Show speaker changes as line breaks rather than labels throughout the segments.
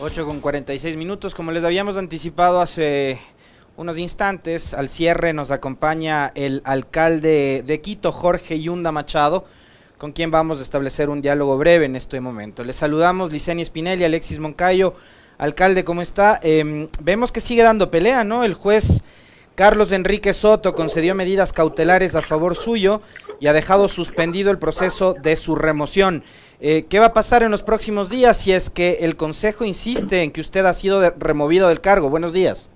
8 con 46 minutos, como les habíamos anticipado hace unos instantes, al cierre nos acompaña el alcalde de Quito, Jorge Yunda Machado, con quien vamos a establecer un diálogo breve en este momento. Les saludamos, Licenia Spinelli, Alexis Moncayo. Alcalde, ¿cómo está? Em, vemos que sigue dando pelea, ¿no? El juez Carlos Enrique Soto concedió medidas cautelares a favor suyo y ha dejado suspendido el proceso de su remoción. Eh, ¿Qué va a pasar en los próximos días si es que el Consejo insiste en que usted ha sido removido del cargo? Buenos días.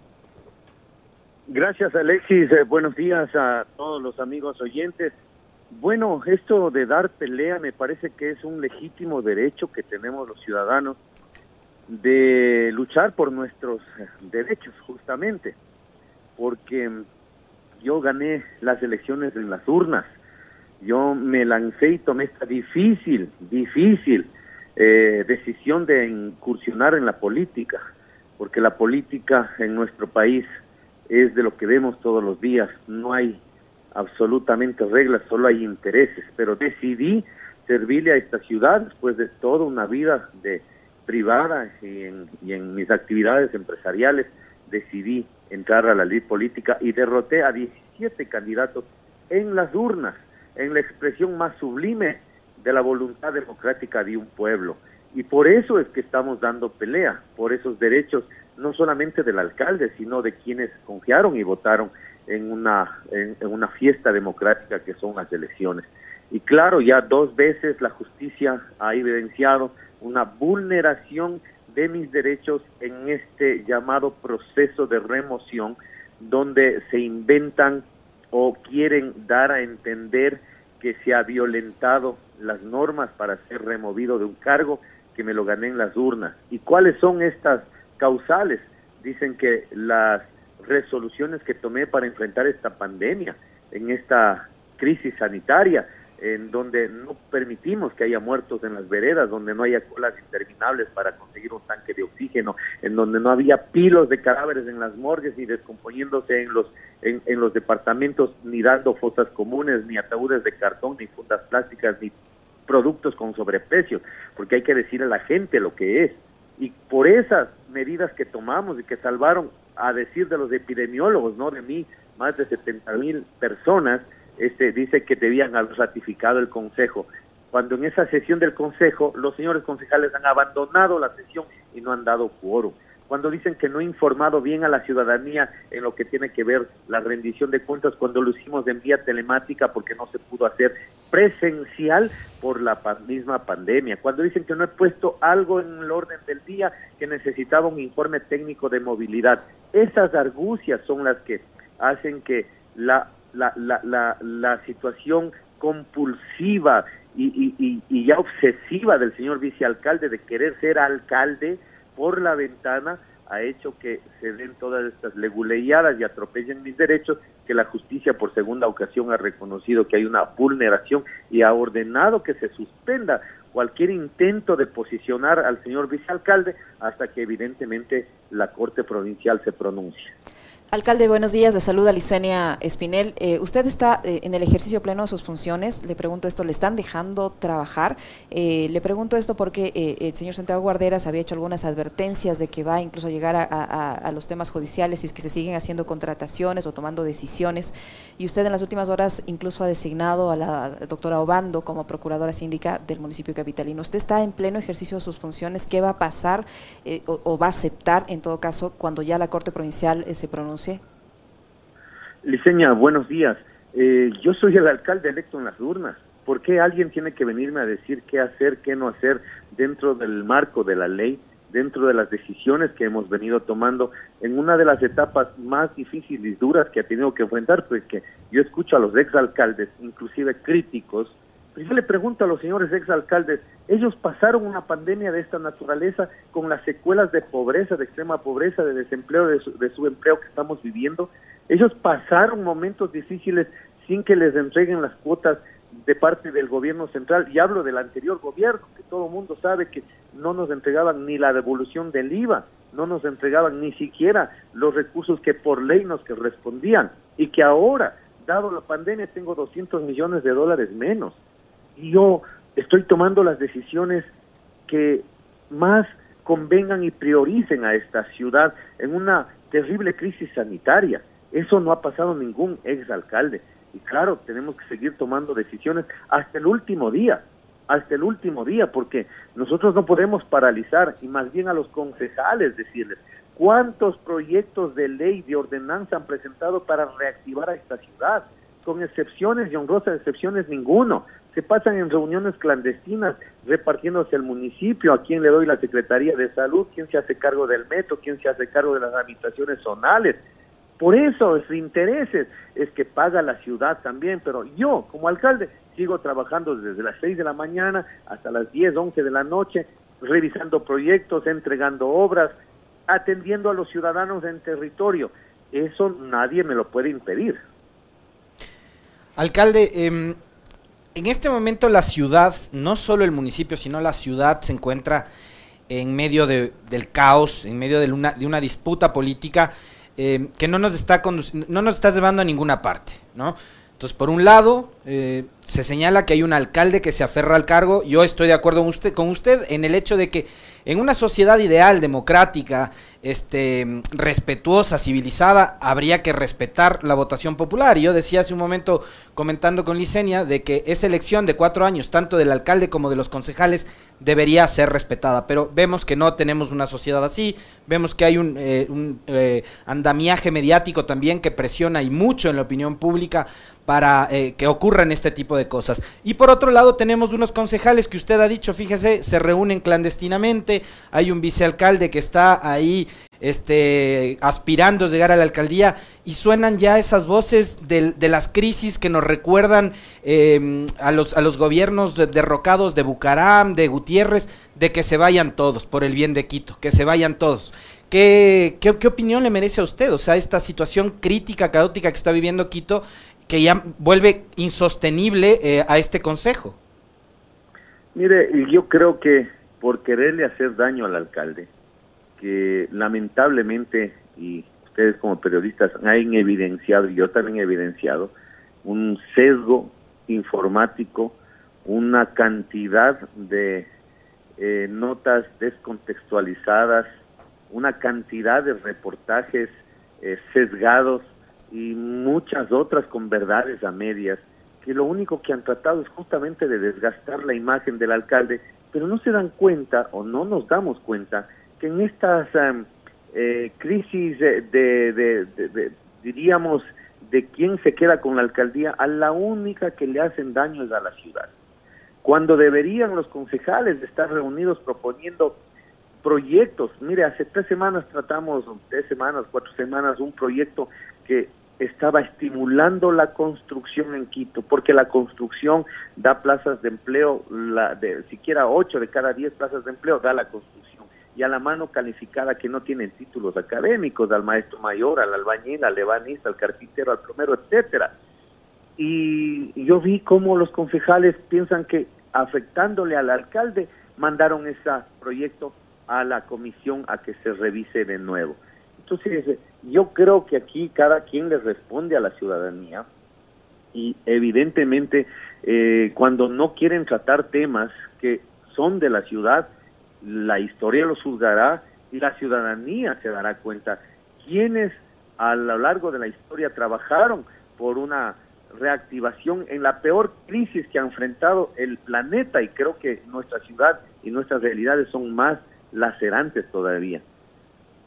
Gracias, Alexis. Eh, buenos días a todos los amigos oyentes. Bueno, esto de dar pelea me parece que es un legítimo derecho que tenemos los ciudadanos de luchar por nuestros derechos, justamente, porque yo gané las elecciones en las urnas yo me lancé y tomé esta difícil, difícil eh, decisión de incursionar en la política, porque la política en nuestro país es de lo que vemos todos los días, no hay absolutamente reglas, solo hay intereses, pero decidí servirle a esta ciudad después de toda una vida de privada y en, y en mis actividades empresariales, decidí entrar a la ley política y derroté a 17 candidatos en las urnas en la expresión más sublime de la voluntad democrática de un pueblo. Y por eso es que estamos dando pelea, por esos derechos, no solamente del alcalde, sino de quienes confiaron y votaron en una, en, una fiesta democrática que son las elecciones. Y claro, ya dos veces la justicia ha evidenciado una vulneración de mis derechos en este llamado proceso de remoción, donde se inventan o quieren dar a entender que se ha violentado las normas para ser removido de un cargo que me lo gané en las urnas. ¿Y cuáles son estas causales? Dicen que las resoluciones que tomé para enfrentar esta pandemia, en esta crisis sanitaria, en donde no permitimos que haya muertos en las veredas, donde no haya colas interminables para conseguir un tanque de oxígeno, en donde no había pilos de cadáveres en las morgues y descomponiéndose en los en, los departamentos, ni dando fosas comunes, ni ataúdes de cartón, ni fundas plásticas, ni productos con sobreprecio, porque hay que decir a la gente lo que es. Y por esas medidas que tomamos y que salvaron, a decir de los epidemiólogos, no de mí, más de 70 mil personas, este, dice que debían haber ratificado el Consejo, cuando en esa sesión del Consejo los señores concejales han abandonado la sesión y no han dado quórum. Cuando dicen que no he informado bien a la ciudadanía en lo que tiene que ver la rendición de cuentas, cuando lo hicimos en vía telemática porque no se pudo hacer presencial por la misma pandemia. Cuando dicen que no he puesto algo en el orden del día que necesitaba un informe técnico de movilidad. Esas argucias son las que hacen que la la, la, la, la situación compulsiva y, y, ya obsesiva del señor vicealcalde de querer ser alcalde por la ventana ha hecho que se den todas estas leguleyadas y atropellen mis derechos, que la justicia por segunda ocasión ha reconocido que hay una vulneración y ha ordenado que se suspenda cualquier intento de posicionar al señor vicealcalde hasta que evidentemente la Corte Provincial se pronuncie.
Alcalde, buenos días. De salud a Espinel. Eh, usted está eh, en el ejercicio pleno de sus funciones. Le pregunto esto, ¿le están dejando trabajar? Eh, le pregunto esto porque el señor Santiago Guarderas había hecho algunas advertencias de que va incluso a llegar a, los temas judiciales si es que se siguen haciendo contrataciones o tomando decisiones. Y usted en las últimas horas incluso ha designado a la doctora Obando como procuradora síndica del municipio capitalino. ¿Usted está en pleno ejercicio de sus funciones? ¿Qué va a pasar o, o, va a aceptar en todo caso cuando ya la Corte Provincial se pronuncie?
Liceña, buenos días. Eh, yo soy el alcalde electo en las urnas. ¿Por qué alguien tiene que venirme a decir qué hacer, qué no hacer dentro del marco de la ley, dentro de las decisiones que hemos venido tomando en una de las etapas más difíciles y duras que ha tenido que enfrentar? Porque yo escucho a los exalcaldes, inclusive críticos, yo le pregunto a los señores exalcaldes, ellos pasaron una pandemia de esta naturaleza con las secuelas de pobreza, de extrema pobreza, de desempleo, de, de subempleo que estamos viviendo. Ellos pasaron momentos difíciles sin que les entreguen las cuotas de parte del gobierno central, y hablo del anterior gobierno, que todo el mundo sabe que no nos entregaban ni la devolución del IVA, no nos entregaban ni siquiera los recursos que por ley nos correspondían, y que ahora, dado la pandemia, tengo 200 millones de dólares menos yo estoy tomando las decisiones que más convengan y prioricen a esta ciudad en una terrible crisis sanitaria. Eso no ha pasado ningún exalcalde. Y claro, tenemos que seguir tomando decisiones hasta el último día, hasta el último día, porque nosotros no podemos paralizar y más bien a los concejales decirles cuántos proyectos de ley, de ordenanza han presentado para reactivar a esta ciudad, con excepciones y honrosas excepciones ninguno. Se pasan en reuniones clandestinas repartiéndose el municipio, a quién le doy la Secretaría de Salud, quién se hace cargo del metro, quién se hace cargo de las habitaciones zonales. Por eso, es intereses es que paga la ciudad también, pero yo como alcalde sigo trabajando desde las 6 de la mañana hasta las 10, 11 de la noche, revisando proyectos, entregando obras, atendiendo a los ciudadanos en territorio. Eso nadie me lo puede impedir.
Alcalde, em, en este momento la ciudad, no solo el municipio, sino la ciudad se encuentra en medio de, del caos, en medio de una, de una disputa política eh, que no nos está no nos está llevando a ninguna parte, ¿no? Entonces, por un lado, eh, se señala que hay un alcalde que se aferra al cargo. Yo estoy de acuerdo con usted, con usted en el hecho de que en una sociedad ideal, democrática, este, respetuosa, civilizada, habría que respetar la votación popular. Yo decía hace un momento, comentando con Licenia, de que esa elección de cuatro años, tanto del alcalde como de los concejales, debería ser respetada. Pero vemos que no tenemos una sociedad así, vemos que hay un, eh, eh, andamiaje mediático también que presiona y mucho en la opinión pública para eh, que ocurran este tipo de cosas. Y por otro lado tenemos unos concejales que usted ha dicho, fíjese, se reúnen clandestinamente, hay un vicealcalde que está ahí este, aspirando a llegar a la alcaldía y suenan ya esas voces de, las crisis que nos recuerdan em, a, los, a los gobiernos derrocados de Bucaram, de Gutiérrez, de que se vayan todos por el bien de Quito, que se vayan todos. ¿Qué, qué, qué opinión le merece a usted? O sea, esta situación crítica, caótica que está viviendo Quito que ya vuelve insostenible eh, a este consejo.
Mire, yo creo que por quererle hacer daño al alcalde, que lamentablemente, y ustedes como periodistas han evidenciado, y yo también he evidenciado, un sesgo informático, una cantidad de eh, notas descontextualizadas, una cantidad de reportajes eh, sesgados y muchas otras con verdades a medias, que lo único que han tratado es justamente de desgastar la imagen del alcalde, pero no se dan cuenta o no nos damos cuenta que en estas em, eh, crisis de, de, diríamos, de quién se queda con la alcaldía, a la única que le hacen daño es a la ciudad. Cuando deberían los concejales estar reunidos proponiendo proyectos. Mire, hace tres semanas tratamos, tres semanas, cuatro semanas, un proyecto que estaba estimulando la construcción en Quito, porque la construcción da plazas de empleo, la de siquiera ocho de cada diez plazas de empleo da la construcción. Y a la mano calificada que no tienen títulos académicos, al maestro mayor, al albañil, al lebanista, al carpintero, al plomero, etcétera. Y yo vi cómo los concejales piensan que afectándole al alcalde mandaron ese proyecto a la comisión a que se revise de nuevo. Entonces, yo creo que aquí cada quien le responde a la ciudadanía y evidentemente eh, cuando no quieren tratar temas que son de la ciudad, la historia los juzgará y la ciudadanía se dará cuenta. Quiénes a lo largo de la historia trabajaron por una reactivación en la peor crisis que ha enfrentado el planeta y creo que nuestra ciudad y nuestras realidades son más lacerantes todavía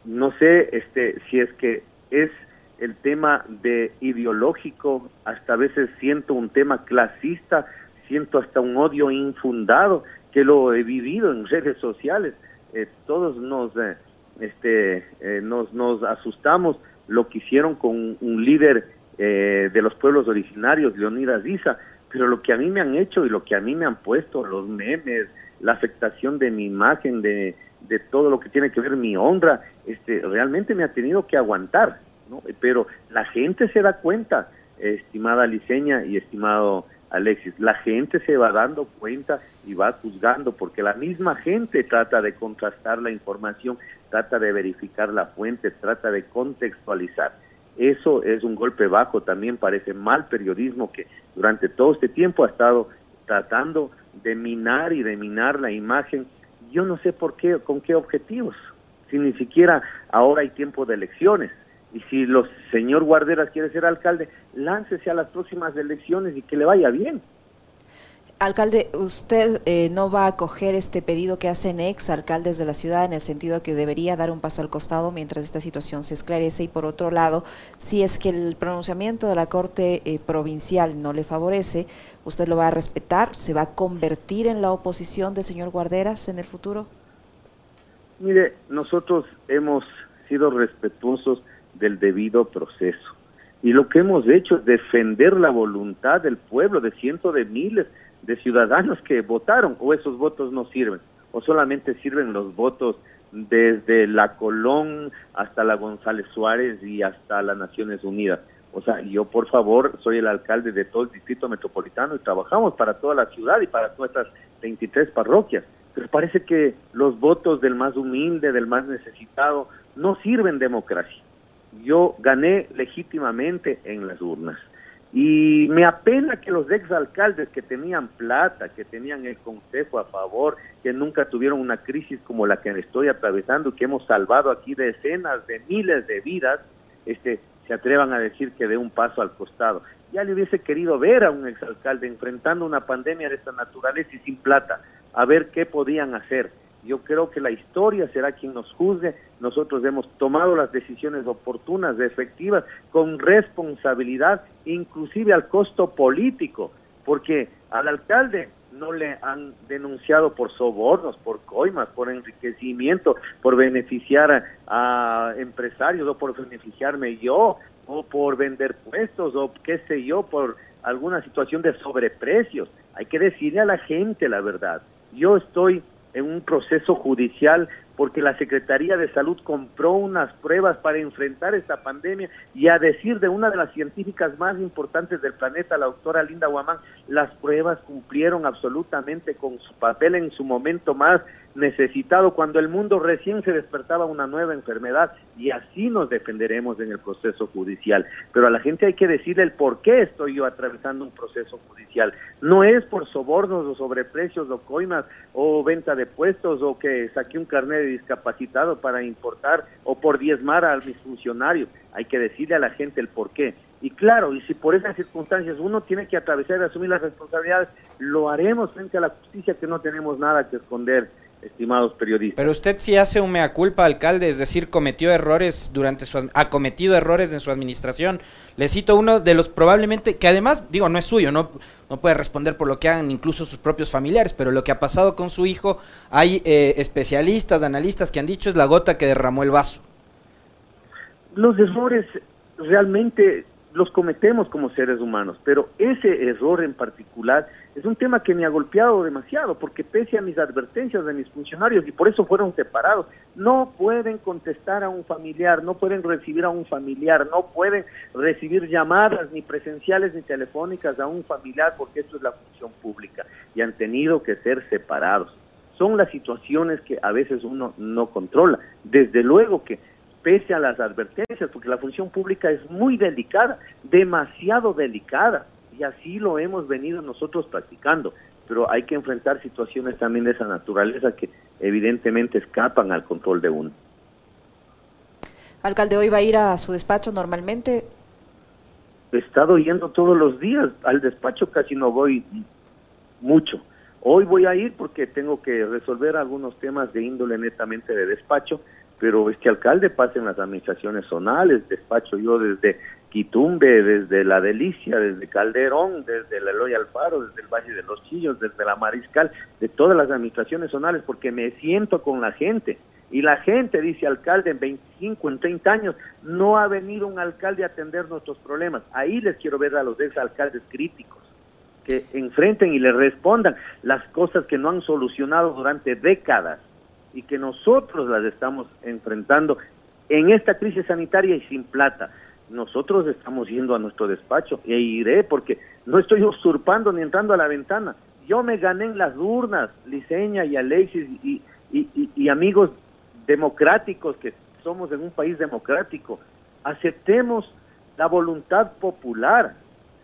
no sé este si es que es el tema de ideológico, hasta a veces siento un tema clasista, siento hasta un odio infundado que lo he vivido en redes sociales. Eh, todos nos eh, este eh, nos nos asustamos lo que hicieron con un líder de los pueblos originarios, Leonidas Diza, pero lo que a mí me han hecho y lo que a mí me han puesto, los memes, la afectación de mi imagen, de, de todo lo que tiene que ver mi honra, este, realmente me ha tenido que aguantar, ¿no? Pero la gente se da cuenta, estimada Liceña y estimado Alexis, la gente se va dando cuenta y va juzgando, porque la misma gente trata de contrastar la información, trata de verificar la fuente, trata de contextualizar. Eso es un golpe bajo, también parece mal periodismo que durante todo este tiempo ha estado tratando de minar y de minar la imagen yo no sé por qué, con qué objetivos, si ni siquiera ahora hay tiempo de elecciones. Y si el señor Guarderas quiere ser alcalde, láncese a las próximas elecciones y que le vaya bien.
Alcalde, ¿usted eh, no va a acoger este pedido que hacen ex alcaldes de la ciudad en el sentido que debería dar un paso al costado mientras esta situación se esclarece? Y por otro lado, si es que el pronunciamiento de la Corte eh, Provincial no le favorece, ¿usted lo va a respetar? ¿Se va a convertir en la oposición del señor Guarderas en el futuro?
Mire, nosotros hemos sido respetuosos del debido proceso. Y lo que hemos hecho es defender la voluntad del pueblo, de cientos de miles de ciudadanos que votaron o esos votos no sirven o solamente sirven los votos desde la Colón hasta la González Suárez y hasta las Naciones Unidas. O sea, yo por favor soy el alcalde de todo el distrito metropolitano y trabajamos para toda la ciudad y para todas estas 23 parroquias. Pero parece que los votos del más humilde, del más necesitado, no sirven democracia. Yo gané legítimamente en las urnas. Y me apena que los exalcaldes que tenían plata, que tenían el consejo a favor, que nunca tuvieron una crisis como la que estoy atravesando, que hemos salvado aquí decenas de miles de vidas, este, se atrevan a decir que dé un paso al costado. Ya le hubiese querido ver a un exalcalde enfrentando una pandemia de esta naturaleza y sin plata, a ver qué podían hacer yo creo que la historia será quien nos juzgue. Nosotros hemos tomado las decisiones oportunas, efectivas, con responsabilidad, inclusive al costo político, porque al alcalde no le han denunciado por sobornos, por coimas, por enriquecimiento, por beneficiar a, empresarios o por beneficiarme yo, o por vender puestos, o qué sé yo, por alguna situación de sobreprecios. Hay que decirle a la gente la verdad. Yo estoy en un proceso judicial porque la Secretaría de Salud compró unas pruebas para enfrentar esta pandemia y a decir de una de las científicas más importantes del planeta, la doctora Linda Guamán, las pruebas cumplieron absolutamente con su papel en su momento más necesitado cuando el mundo recién se despertaba una nueva enfermedad y así nos defenderemos en el proceso judicial. Pero a la gente hay que decirle el por qué estoy yo atravesando un proceso judicial. No es por sobornos o sobreprecios o coimas o venta de puestos o que saqué un carnet de discapacitado para importar o por diezmar a mis funcionarios. Hay que decirle a la gente el por qué. Y claro, y si por esas circunstancias uno tiene que atravesar y asumir las responsabilidades, lo haremos frente a la justicia que no tenemos nada que esconder estimados periodistas.
Pero usted sí hace un mea culpa, alcalde, es decir, cometió errores durante su ha cometido errores en su administración. Le cito uno de los probablemente que además digo no es suyo, no no puede responder por lo que hagan incluso sus propios familiares, pero lo que ha pasado con su hijo, hay eh, especialistas, analistas que han dicho es la gota que derramó el vaso.
Los errores realmente los cometemos como seres humanos, pero ese error en particular es un tema que me ha golpeado demasiado, porque pese a mis advertencias de mis funcionarios, y por eso fueron separados, no pueden contestar a un familiar, no pueden recibir a un familiar, no pueden recibir llamadas ni presenciales ni telefónicas a un familiar, porque esto es la función pública, y han tenido que ser separados. Son las situaciones que a veces uno no controla. Desde luego que pese a las advertencias, porque la función pública es muy delicada, demasiado delicada, y así lo hemos venido nosotros practicando, pero hay que enfrentar situaciones también de esa naturaleza que evidentemente escapan al control de uno.
Alcalde, ¿hoy va a ir a su despacho normalmente?
He estado yendo todos los días, al despacho casi no voy mucho. Hoy voy a ir porque tengo que resolver algunos temas de índole netamente de despacho, pero este alcalde pasa en las administraciones zonales, despacho yo desde Quitumbe, desde La Delicia, desde Calderón, desde el Eloy Alfaro, desde el Valle de los Chillos, desde la Mariscal, de todas las administraciones zonales, porque me siento con la gente. Y la gente, dice alcalde, en 25, en 30 años, no ha venido un alcalde a atender nuestros problemas. Ahí les quiero ver a los exalcaldes críticos, que enfrenten y le respondan las cosas que no han solucionado durante décadas y que nosotros las estamos enfrentando en esta crisis sanitaria y sin plata. Nosotros estamos yendo a nuestro despacho e iré porque no estoy usurpando ni entrando a la ventana. Yo me gané en las urnas, Liceña y Alexis y, y, y amigos democráticos que somos en un país democrático. Aceptemos la voluntad popular.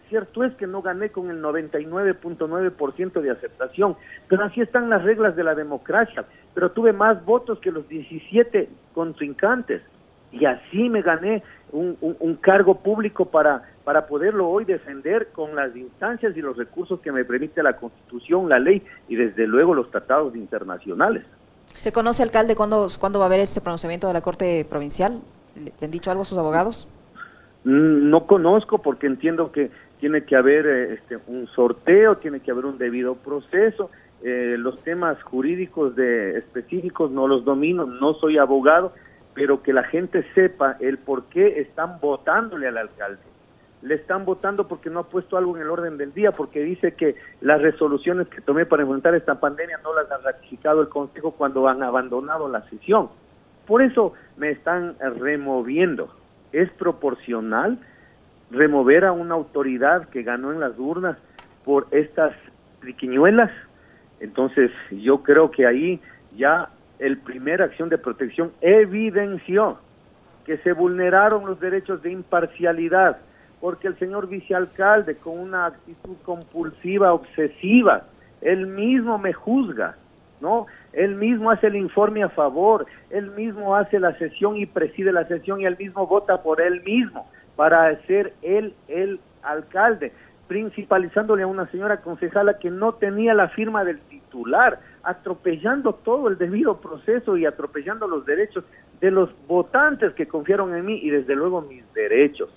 Cierto es que no gané con el 99.9% de aceptación, pero así están las reglas de la democracia. Pero tuve más votos que los 17 contrincantes. Y así me gané un, un, cargo público para, para poderlo hoy defender con las instancias y los recursos que me permite la Constitución, la ley y desde luego los tratados internacionales.
¿Se conoce, alcalde, cuándo, cuándo va a haber este pronunciamiento de la Corte Provincial? ¿Le han dicho algo a sus abogados?
Mm, no conozco porque entiendo que tiene que haber eh, este, un sorteo, tiene que haber un debido proceso. Eh, los temas jurídicos de específicos no los domino, no soy abogado, pero que la gente sepa el por qué están votándole al alcalde. Le están votando porque no ha puesto algo en el orden del día, porque dice que las resoluciones que tomé para enfrentar esta pandemia no las ha ratificado el Consejo cuando han abandonado la sesión. Por eso me están removiendo. Es proporcional remover a una autoridad que ganó en las urnas por estas triquiñuelas. Entonces, yo creo que ahí ya el primer acción de protección evidenció que se vulneraron los derechos de imparcialidad, porque el señor vicealcalde, con una actitud compulsiva, obsesiva, él mismo me juzga, ¿no? Él mismo hace el informe a favor, él mismo hace la sesión y preside la sesión y él mismo vota por él mismo para ser él el alcalde, principalizándole a una señora concejala que no tenía la firma del titular, atropellando todo el debido proceso y atropellando los derechos de los votantes que confiaron en mí y desde luego mis derechos.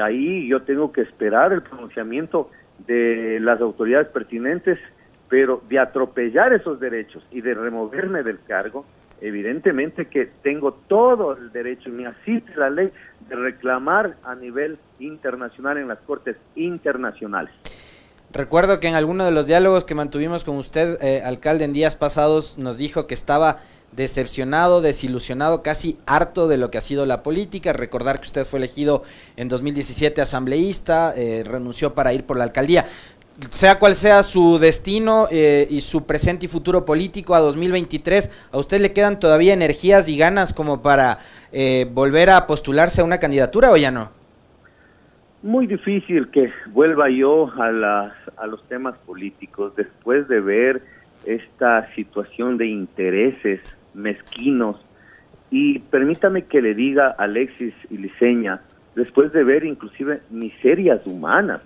Ahí yo tengo que esperar el pronunciamiento de las autoridades pertinentes, pero de atropellar esos derechos y de removerme del cargo, evidentemente que tengo todo el derecho y me asiste la ley de reclamar a nivel internacional en las cortes internacionales.
Recuerdo que en alguno de los diálogos que mantuvimos con usted, eh, alcalde, en días pasados nos dijo que estaba decepcionado, desilusionado, casi harto de lo que ha sido la política. Recordar que usted fue elegido en 2017 asambleísta, eh, renunció para ir por la alcaldía sea cual sea su destino eh, y su presente y futuro político a 2023, ¿a usted le quedan todavía energías y ganas como para eh, volver a postularse a una candidatura o ya no?
Muy difícil que vuelva yo a, las, a los temas políticos después de ver esta situación de intereses mezquinos. Y permítame que le diga a Alexis y Liceña, después de ver inclusive miserias humanas,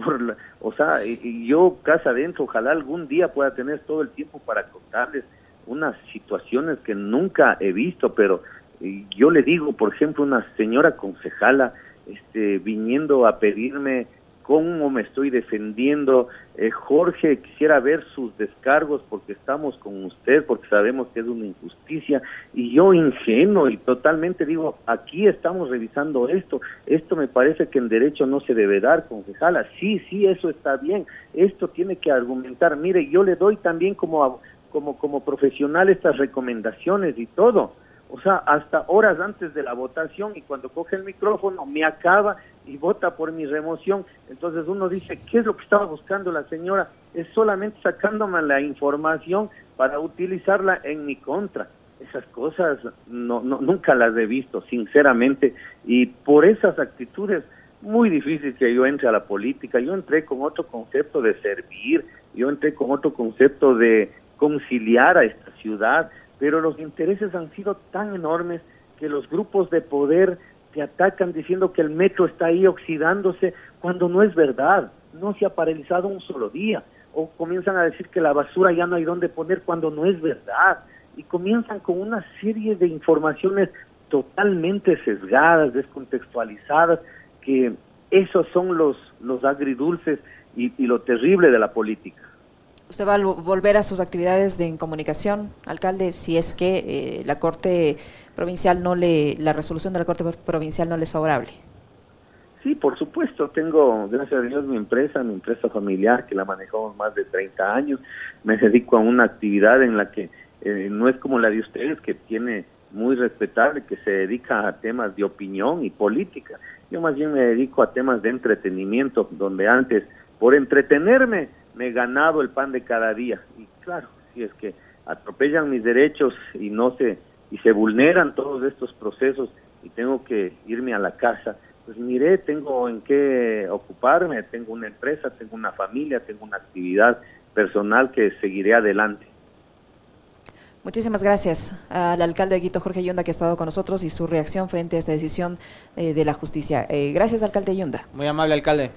por o sea, yo casa adentro, ojalá algún día pueda tener todo el tiempo para contarles unas situaciones que nunca he visto, pero yo le digo, por ejemplo, una señora concejala este, viniendo a pedirme cómo me estoy defendiendo. Eh, Jorge, quisiera ver sus descargos porque estamos con usted, porque sabemos que es una injusticia. Y yo ingenuo y totalmente digo, aquí estamos revisando esto. Esto me parece que en derecho no se debe dar, concejala. Sí, sí, eso está bien. Esto tiene que argumentar. Mire, yo le doy también como, como, como profesional estas recomendaciones y todo o sea, hasta horas antes de la votación y cuando coge el micrófono me acaba y vota por mi remoción. Entonces uno dice, ¿qué es lo que estaba buscando la señora? Es solamente sacándome la información para utilizarla en mi contra. Esas cosas no, no, nunca las he visto, sinceramente, y por esas actitudes muy difícil que yo entre a la política. Yo entré con otro concepto de servir, yo entré con otro concepto de conciliar a esta ciudad, pero los intereses han sido tan enormes que los grupos de poder te atacan diciendo que el metro está ahí oxidándose cuando no es verdad, no se ha paralizado un solo día, o comienzan a decir que la basura ya no hay dónde poner cuando no es verdad, y comienzan con una serie de informaciones totalmente sesgadas, descontextualizadas, que esos son los, los agridulces y lo terrible de la política.
¿Usted va a volver a sus actividades de comunicación, alcalde, si es que eh, la Corte Provincial no le, la resolución de la Corte Provincial no le es favorable?
Sí, por supuesto. Tengo, gracias a Dios, mi empresa, mi empresa familiar, que la manejamos más de 30 años. Me dedico a una actividad en la que eh, no es como la de ustedes, que tiene muy respetable, que se dedica a temas de opinión y política. Yo más bien me dedico a temas de entretenimiento, donde antes, por entretenerme, me he ganado el pan de cada día. Y claro, si es que atropellan mis derechos y no se y se vulneran todos estos procesos y tengo que irme a la casa, pues miré, tengo en qué ocuparme, tengo una empresa, tengo una familia, tengo una actividad personal que seguiré adelante.
Muchísimas gracias al alcalde de Quito, Jorge Yunda, que ha estado con nosotros y su reacción frente a esta decisión eh, de la justicia. Eh, gracias, alcalde Yunda.
Muy amable, alcalde.